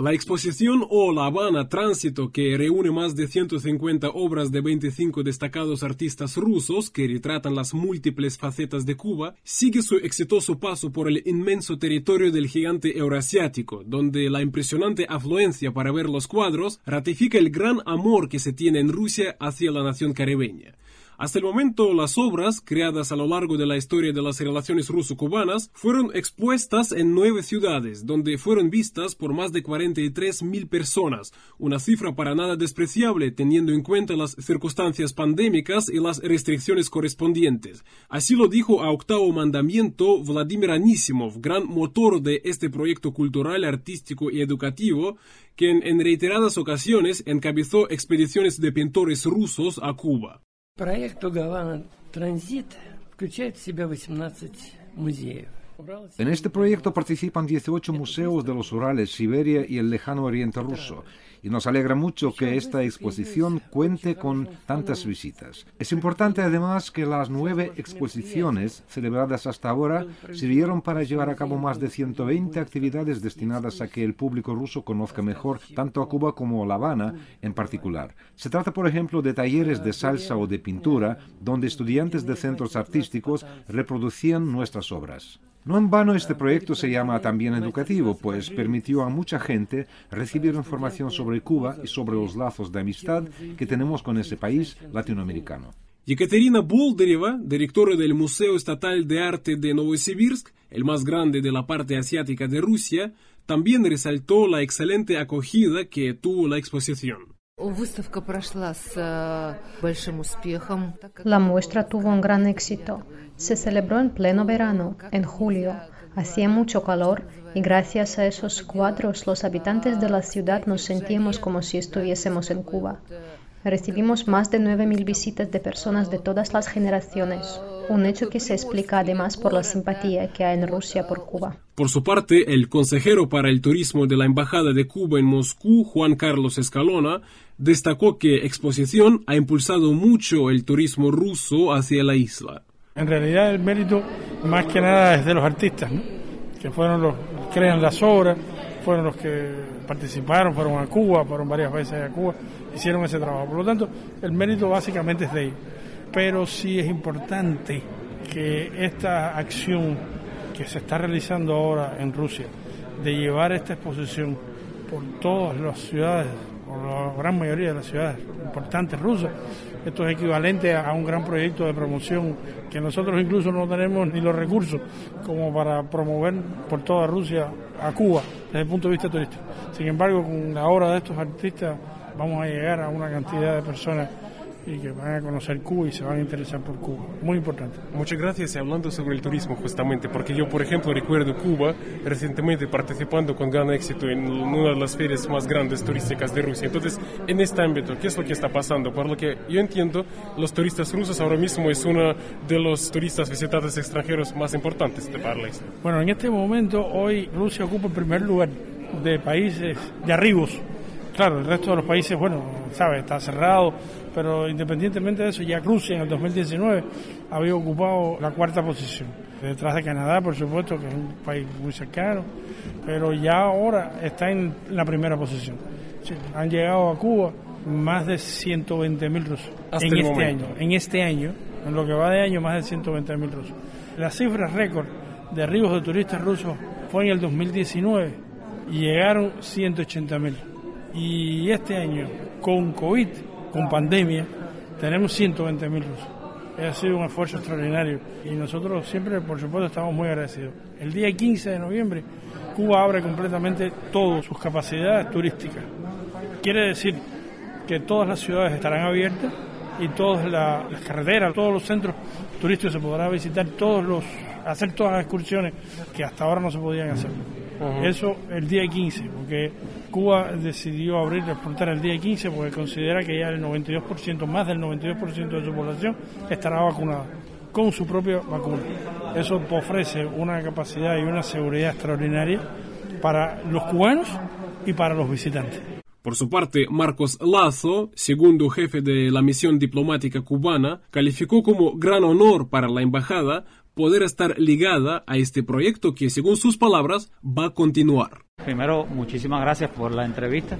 La exposición o La Habana Tránsito, que reúne más de 150 obras de 25 destacados artistas rusos que retratan las múltiples facetas de Cuba, sigue su exitoso paso por el inmenso territorio del gigante eurasiático, donde la impresionante afluencia para ver los cuadros ratifica el gran amor que se tiene en Rusia hacia la nación caribeña. Hasta el momento, las obras, creadas a lo largo de la historia de las relaciones ruso-cubanas, fueron expuestas en nueve ciudades, donde fueron vistas por más de 43 mil personas, una cifra para nada despreciable teniendo en cuenta las circunstancias pandémicas y las restricciones correspondientes. Así lo dijo a octavo mandamiento Vladimir Anisimov, gran motor de este proyecto cultural, artístico y educativo, quien en reiteradas ocasiones encabezó expediciones de pintores rusos a Cuba. Проект «Тугавана Транзит» включает в себя 18 музеев. En este proyecto participan 18 museos de los Urales, Siberia y el lejano Oriente ruso, y nos alegra mucho que esta exposición cuente con tantas visitas. Es importante además que las nueve exposiciones celebradas hasta ahora sirvieron para llevar a cabo más de 120 actividades destinadas a que el público ruso conozca mejor tanto a Cuba como a La Habana en particular. Se trata, por ejemplo, de talleres de salsa o de pintura, donde estudiantes de centros artísticos reproducían nuestras obras. No en vano este proyecto se llama también educativo, pues permitió a mucha gente recibir información sobre Cuba y sobre los lazos de amistad que tenemos con ese país latinoamericano. Yekaterina Boldereva, directora del Museo Estatal de Arte de Novosibirsk, el más grande de la parte asiática de Rusia, también resaltó la excelente acogida que tuvo la exposición. La muestra tuvo un gran éxito. Se celebró en pleno verano, en julio. Hacía mucho calor y gracias a esos cuadros los habitantes de la ciudad nos sentíamos como si estuviésemos en Cuba. Recibimos más de 9.000 visitas de personas de todas las generaciones, un hecho que se explica además por la simpatía que hay en Rusia por Cuba. Por su parte, el consejero para el turismo de la Embajada de Cuba en Moscú, Juan Carlos Escalona, destacó que Exposición ha impulsado mucho el turismo ruso hacia la isla. En realidad el mérito más que nada es de los artistas, que fueron los que crean las obras, fueron los que participaron, fueron a Cuba, fueron varias veces a Cuba, hicieron ese trabajo. Por lo tanto, el mérito básicamente es de ellos. Pero sí es importante que esta acción que se está realizando ahora en Rusia, de llevar esta exposición por todas las ciudades, por la gran mayoría de las ciudades importantes rusas, esto es equivalente a un gran proyecto de promoción que nosotros incluso no tenemos ni los recursos como para promover por toda Rusia a Cuba desde el punto de vista turístico. Sin embargo, con la obra de estos artistas vamos a llegar a una cantidad de personas y que van a conocer Cuba y se van a interesar por Cuba. Muy importante. Muchas gracias. Hablando sobre el turismo justamente, porque yo, por ejemplo, recuerdo Cuba recientemente participando con gran éxito en una de las ferias más grandes turísticas de Rusia. Entonces, en este ámbito, ¿qué es lo que está pasando? Por lo que yo entiendo, los turistas rusos ahora mismo es uno de los turistas visitantes extranjeros más importantes de la isla. Bueno, en este momento, hoy Rusia ocupa el primer lugar de países de arribos Claro, el resto de los países, bueno, sabe, está cerrado, pero independientemente de eso, ya Rusia en el 2019 había ocupado la cuarta posición. Detrás de Canadá, por supuesto, que es un país muy cercano, pero ya ahora está en la primera posición. han llegado a Cuba más de 120 mil rusos en este año. En este año, en lo que va de año, más de 120 mil rusos. La cifra récord de arribos de turistas rusos fue en el 2019 y llegaron 180 mil. Y este año, con COVID, con pandemia, tenemos 120 mil rusos. Ha sido un esfuerzo extraordinario y nosotros siempre, por supuesto, estamos muy agradecidos. El día 15 de noviembre, Cuba abre completamente todas sus capacidades turísticas. Quiere decir que todas las ciudades estarán abiertas y todas las carreteras, todos los centros turísticos se podrá visitar, todos los, hacer todas las excursiones que hasta ahora no se podían hacer. Eso el día 15, porque Cuba decidió abrir la frontera el día 15 porque considera que ya el 92%, más del 92% de su población estará vacunada con su propia vacuna. Eso ofrece una capacidad y una seguridad extraordinaria para los cubanos y para los visitantes. Por su parte, Marcos Lazo, segundo jefe de la misión diplomática cubana, calificó como gran honor para la embajada poder estar ligada a este proyecto que, según sus palabras, va a continuar. Primero, muchísimas gracias por la entrevista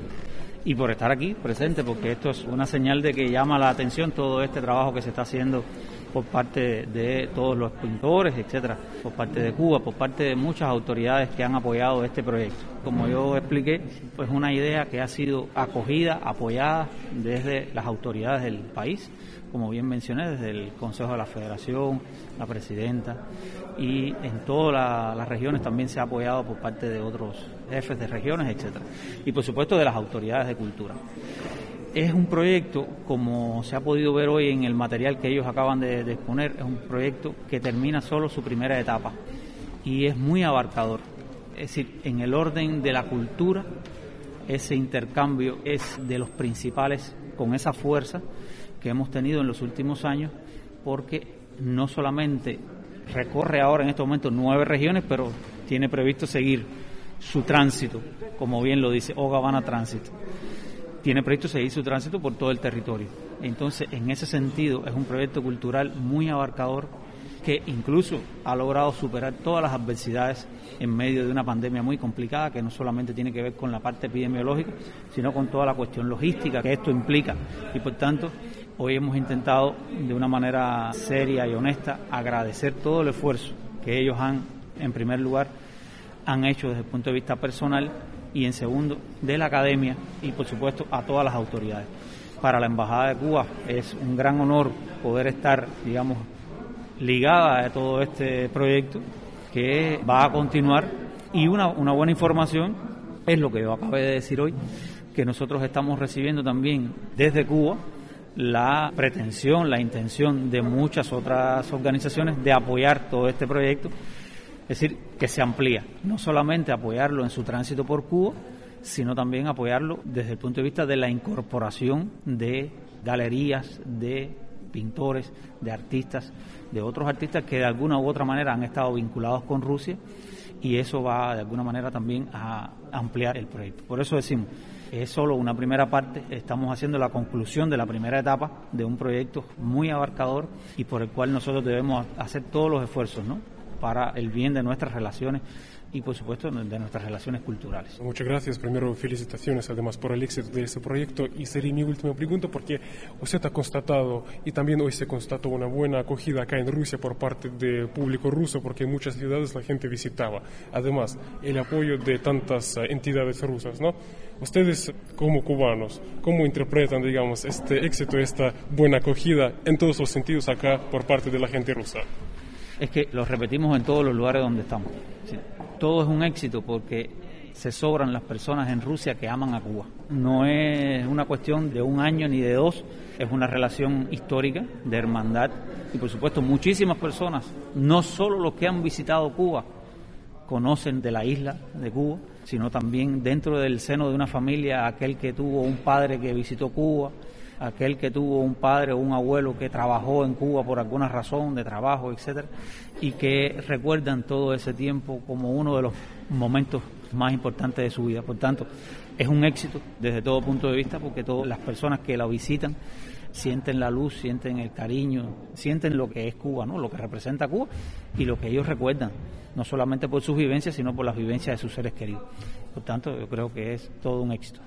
y por estar aquí presente, porque esto es una señal de que llama la atención todo este trabajo que se está haciendo por parte de todos los pintores, etcétera, por parte de Cuba, por parte de muchas autoridades que han apoyado este proyecto. Como yo expliqué, pues una idea que ha sido acogida, apoyada desde las autoridades del país, como bien mencioné, desde el Consejo de la Federación, la presidenta, y en todas las regiones también se ha apoyado por parte de otros jefes de regiones, etcétera, y por supuesto de las autoridades de cultura. Es un proyecto, como se ha podido ver hoy en el material que ellos acaban de, exponer, es un proyecto que termina solo su primera etapa y es muy abarcador. Es decir, en el orden de la cultura, ese intercambio es de los principales con esa fuerza que hemos tenido en los últimos años, porque no solamente recorre ahora en estos momentos nueve regiones, pero tiene previsto seguir su tránsito, como bien lo dice Ogavana Tránsito tiene previsto seguir su tránsito por todo el territorio. Entonces, en ese sentido, es un proyecto cultural muy abarcador que incluso ha logrado superar todas las adversidades en medio de una pandemia muy complicada que no solamente tiene que ver con la parte epidemiológica, sino con toda la cuestión logística que esto implica. Y por tanto, hoy hemos intentado de una manera seria y honesta agradecer todo el esfuerzo que ellos han, en primer lugar, han hecho desde el punto de vista personal y en segundo de la academia y por supuesto a todas las autoridades. Para la Embajada de Cuba es un gran honor poder estar, digamos, ligada a todo este proyecto que va a continuar y una, una buena información es lo que yo acabé de decir hoy, que nosotros estamos recibiendo también desde Cuba la pretensión, la intención de muchas otras organizaciones de apoyar todo este proyecto es decir, que se amplía, no solamente apoyarlo en su tránsito por Cuba, sino también apoyarlo desde el punto de vista de la incorporación de galerías, de pintores, de artistas, de otros artistas que de alguna u otra manera han estado vinculados con Rusia y eso va de alguna manera también a ampliar el proyecto. Por eso decimos, es solo una primera parte, estamos haciendo la conclusión de la primera etapa de un proyecto muy abarcador y por el cual nosotros debemos hacer todos los esfuerzos, ¿no? para el bien de nuestras relaciones y por supuesto de nuestras relaciones culturales. Muchas gracias. Primero, felicitaciones además por el éxito de ese proyecto y sería mi última pregunta porque usted ha constatado y también hoy se constató una buena acogida acá en Rusia por parte del público ruso porque en muchas ciudades la gente visitaba. Además, el apoyo de tantas eh, entidades rusas, ¿no? Ustedes como cubanos, ¿cómo interpretan, digamos, este éxito, esta buena acogida en todos los sentidos acá por parte de la gente rusa? Es que lo repetimos en todos los lugares donde estamos. Todo es un éxito porque se sobran las personas en Rusia que aman a Cuba. No es una cuestión de un año ni de dos, es una relación histórica de hermandad y por supuesto muchísimas personas, no solo los que han visitado Cuba, conocen de la isla de Cuba, sino también dentro del seno de una familia aquel que tuvo un padre que visitó Cuba, aquel que tuvo un padre o un abuelo que trabajó en Cuba por alguna razón de trabajo, etcétera, y que recuerdan todo ese tiempo como uno de los momentos más importantes de su vida. Por tanto, es un éxito desde todo punto de vista porque todas las personas que la visitan sienten la luz, sienten el cariño, sienten lo que es Cuba, ¿no? Lo que representa Cuba y lo que ellos recuerdan, no solamente por sus vivencias, sino por las vivencias de sus seres queridos. Por tanto, yo creo que es todo un éxito.